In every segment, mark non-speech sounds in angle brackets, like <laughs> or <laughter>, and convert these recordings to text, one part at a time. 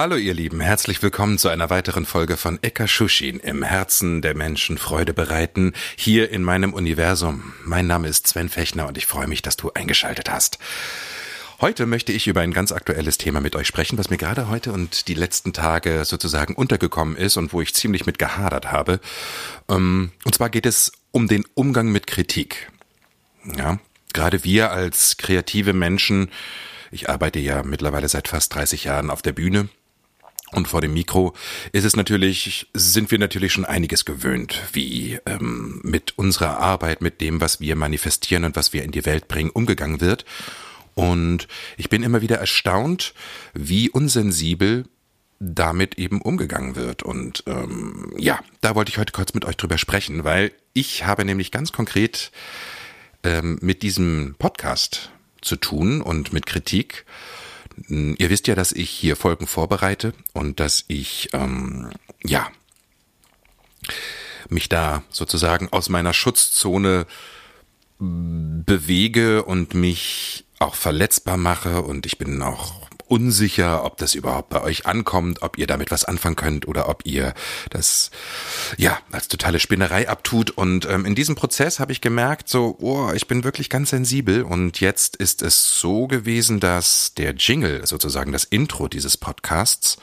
Hallo ihr Lieben, herzlich willkommen zu einer weiteren Folge von Eka Shushin im Herzen der Menschen Freude bereiten, hier in meinem Universum. Mein Name ist Sven Fechner und ich freue mich, dass du eingeschaltet hast. Heute möchte ich über ein ganz aktuelles Thema mit euch sprechen, was mir gerade heute und die letzten Tage sozusagen untergekommen ist und wo ich ziemlich mit gehadert habe. Ähm, und zwar geht es um den Umgang mit Kritik. Ja, gerade wir als kreative Menschen, ich arbeite ja mittlerweile seit fast 30 Jahren auf der Bühne, und vor dem Mikro ist es natürlich, sind wir natürlich schon einiges gewöhnt, wie ähm, mit unserer Arbeit, mit dem, was wir manifestieren und was wir in die Welt bringen, umgegangen wird. Und ich bin immer wieder erstaunt, wie unsensibel damit eben umgegangen wird. Und ähm, ja, da wollte ich heute kurz mit euch drüber sprechen, weil ich habe nämlich ganz konkret ähm, mit diesem Podcast zu tun und mit Kritik. Ihr wisst ja, dass ich hier Folgen vorbereite und dass ich, ähm, ja, mich da sozusagen aus meiner Schutzzone bewege und mich auch verletzbar mache und ich bin auch unsicher, ob das überhaupt bei euch ankommt, ob ihr damit was anfangen könnt oder ob ihr das ja als totale Spinnerei abtut. Und ähm, in diesem Prozess habe ich gemerkt, so, oh, ich bin wirklich ganz sensibel. Und jetzt ist es so gewesen, dass der Jingle, sozusagen das Intro dieses Podcasts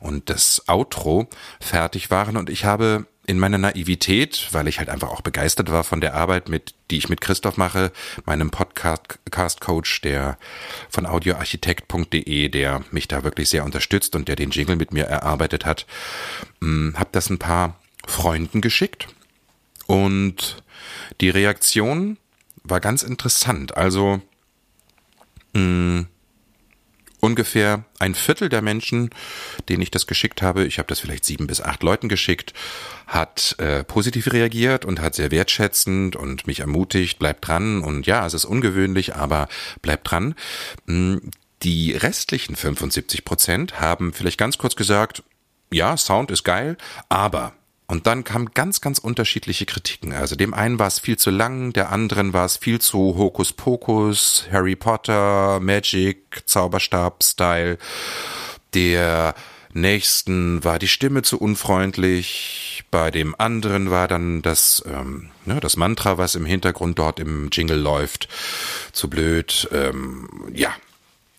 und das Outro fertig waren und ich habe in meiner Naivität, weil ich halt einfach auch begeistert war von der Arbeit, mit die ich mit Christoph mache, meinem Podcast-Coach, der von audioarchitekt.de, der mich da wirklich sehr unterstützt und der den Jingle mit mir erarbeitet hat, hm, habe das ein paar Freunden geschickt und die Reaktion war ganz interessant. Also mh, hm, ungefähr ein Viertel der Menschen, denen ich das geschickt habe, ich habe das vielleicht sieben bis acht Leuten geschickt, hat äh, positiv reagiert und hat sehr wertschätzend und mich ermutigt, bleibt dran und ja, es ist ungewöhnlich, aber bleibt dran. Hm, die restlichen 75 Prozent haben vielleicht ganz kurz gesagt, ja, Sound ist geil, aber und dann kamen ganz, ganz unterschiedliche Kritiken. Also dem einen war es viel zu lang, der anderen war es viel zu Hokuspokus, Harry Potter, Magic, Zauberstab-Style. Der nächsten war die Stimme zu unfreundlich, bei dem anderen war dann das, ähm, ne, das Mantra, was im Hintergrund dort im Jingle läuft, zu blöd. Ähm, ja,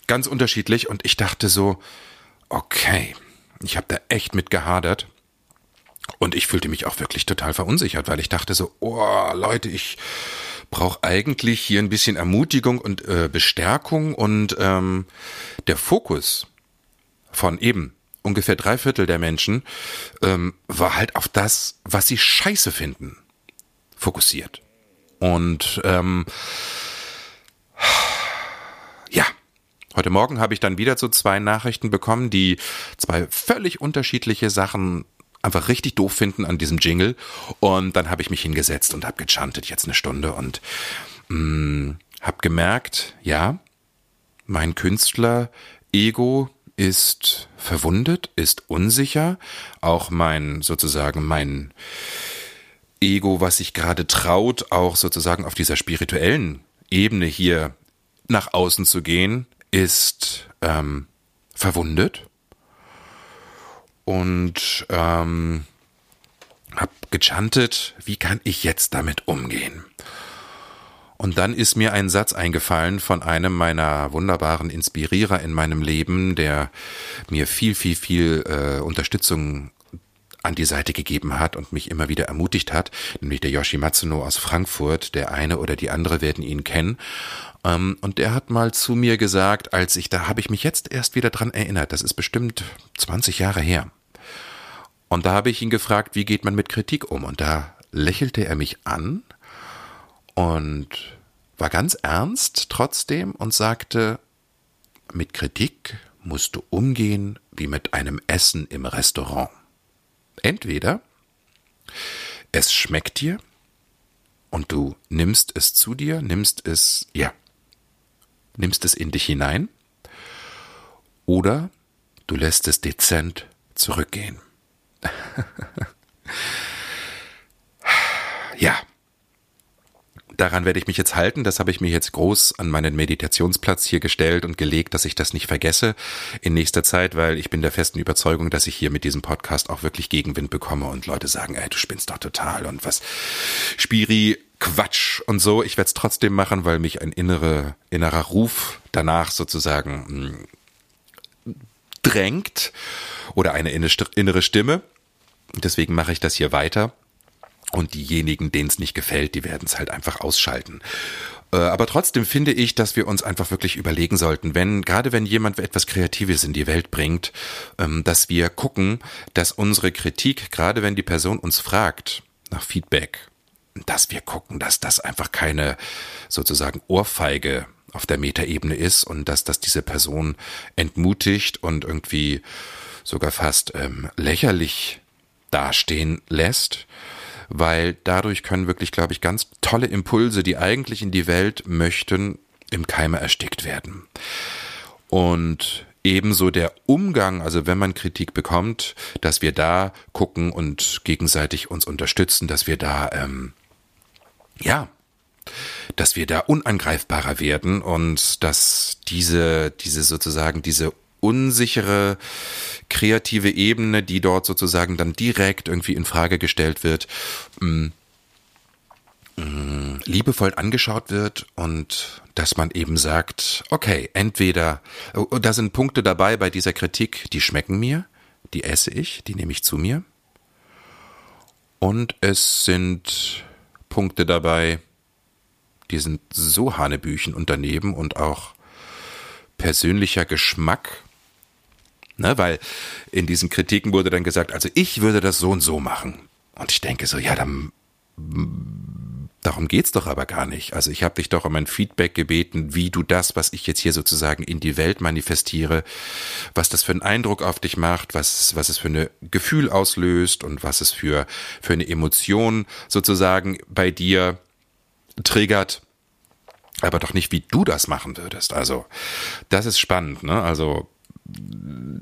ganz unterschiedlich. Und ich dachte so, okay, ich habe da echt mit gehadert. Und ich fühlte mich auch wirklich total verunsichert, weil ich dachte so, oh Leute, ich brauche eigentlich hier ein bisschen Ermutigung und äh, Bestärkung und ähm, der Fokus von eben ungefähr drei Viertel der Menschen ähm, war halt auf das, was sie scheiße finden, fokussiert. Und ähm, ja, heute Morgen habe ich dann wieder so zwei Nachrichten bekommen, die zwei völlig unterschiedliche Sachen einfach richtig doof finden an diesem Jingle. Und dann habe ich mich hingesetzt und habe gechantet jetzt eine Stunde und mm, habe gemerkt, ja, mein Künstler-Ego ist verwundet, ist unsicher. Auch mein, sozusagen, mein Ego, was sich gerade traut, auch sozusagen auf dieser spirituellen Ebene hier nach außen zu gehen, ist ähm, verwundet und ähm, habe gechantet, wie kann ich jetzt damit umgehen? Und dann ist mir ein Satz eingefallen von einem meiner wunderbaren Inspirierer in meinem Leben, der mir viel, viel, viel äh, Unterstützung an die Seite gegeben hat und mich immer wieder ermutigt hat, nämlich der Yoshi Matsuno aus Frankfurt. Der eine oder die andere werden ihn kennen. Ähm, und der hat mal zu mir gesagt, als ich da habe ich mich jetzt erst wieder dran erinnert, das ist bestimmt 20 Jahre her. Und da habe ich ihn gefragt, wie geht man mit Kritik um? Und da lächelte er mich an und war ganz ernst trotzdem und sagte, mit Kritik musst du umgehen wie mit einem Essen im Restaurant. Entweder es schmeckt dir und du nimmst es zu dir, nimmst es, ja, nimmst es in dich hinein, oder du lässt es dezent zurückgehen. <laughs> ja, daran werde ich mich jetzt halten. Das habe ich mir jetzt groß an meinen Meditationsplatz hier gestellt und gelegt, dass ich das nicht vergesse in nächster Zeit, weil ich bin der festen Überzeugung, dass ich hier mit diesem Podcast auch wirklich Gegenwind bekomme und Leute sagen, ey, du spinnst doch total und was Spiri Quatsch und so. Ich werde es trotzdem machen, weil mich ein innere, innerer Ruf danach sozusagen mh, drängt oder eine innere Stimme. Deswegen mache ich das hier weiter. Und diejenigen, denen es nicht gefällt, die werden es halt einfach ausschalten. Äh, aber trotzdem finde ich, dass wir uns einfach wirklich überlegen sollten, wenn, gerade wenn jemand etwas Kreatives in die Welt bringt, ähm, dass wir gucken, dass unsere Kritik, gerade wenn die Person uns fragt nach Feedback, dass wir gucken, dass das einfach keine sozusagen Ohrfeige auf der Metaebene ist und dass das diese Person entmutigt und irgendwie sogar fast ähm, lächerlich dastehen lässt, weil dadurch können wirklich, glaube ich, ganz tolle Impulse, die eigentlich in die Welt möchten, im Keime erstickt werden. Und ebenso der Umgang, also wenn man Kritik bekommt, dass wir da gucken und gegenseitig uns unterstützen, dass wir da, ähm, ja, dass wir da unangreifbarer werden und dass diese, diese sozusagen, diese unsichere kreative Ebene, die dort sozusagen dann direkt irgendwie in Frage gestellt wird, mm, mm, liebevoll angeschaut wird und dass man eben sagt, okay, entweder, oh, da sind Punkte dabei bei dieser Kritik, die schmecken mir, die esse ich, die nehme ich zu mir. Und es sind Punkte dabei, die sind so Hanebüchen und daneben und auch persönlicher Geschmack Ne, weil in diesen Kritiken wurde dann gesagt, also ich würde das so und so machen. Und ich denke so, ja, dann darum geht's doch aber gar nicht. Also ich habe dich doch um ein Feedback gebeten, wie du das, was ich jetzt hier sozusagen in die Welt manifestiere, was das für einen Eindruck auf dich macht, was, was es für ein Gefühl auslöst und was es für, für eine Emotion sozusagen bei dir triggert aber doch nicht, wie du das machen würdest. Also, das ist spannend, ne? Also,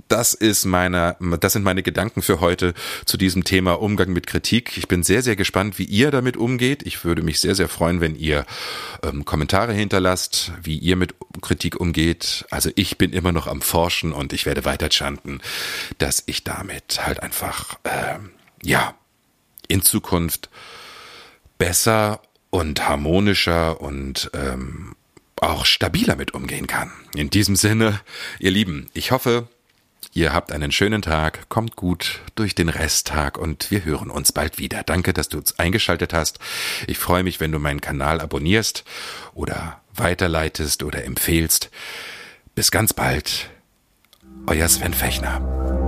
das ist meine, das sind meine Gedanken für heute zu diesem Thema Umgang mit Kritik. Ich bin sehr, sehr gespannt, wie ihr damit umgeht. Ich würde mich sehr, sehr freuen, wenn ihr ähm, Kommentare hinterlasst, wie ihr mit Kritik umgeht. Also ich bin immer noch am Forschen und ich werde weiter chanten, dass ich damit halt einfach, ähm, ja, in Zukunft besser und harmonischer und ähm, auch stabiler mit umgehen kann. In diesem Sinne, ihr Lieben, ich hoffe, ihr habt einen schönen Tag, kommt gut durch den Resttag und wir hören uns bald wieder. Danke, dass du uns eingeschaltet hast. Ich freue mich, wenn du meinen Kanal abonnierst oder weiterleitest oder empfehlst. Bis ganz bald. Euer Sven Fechner.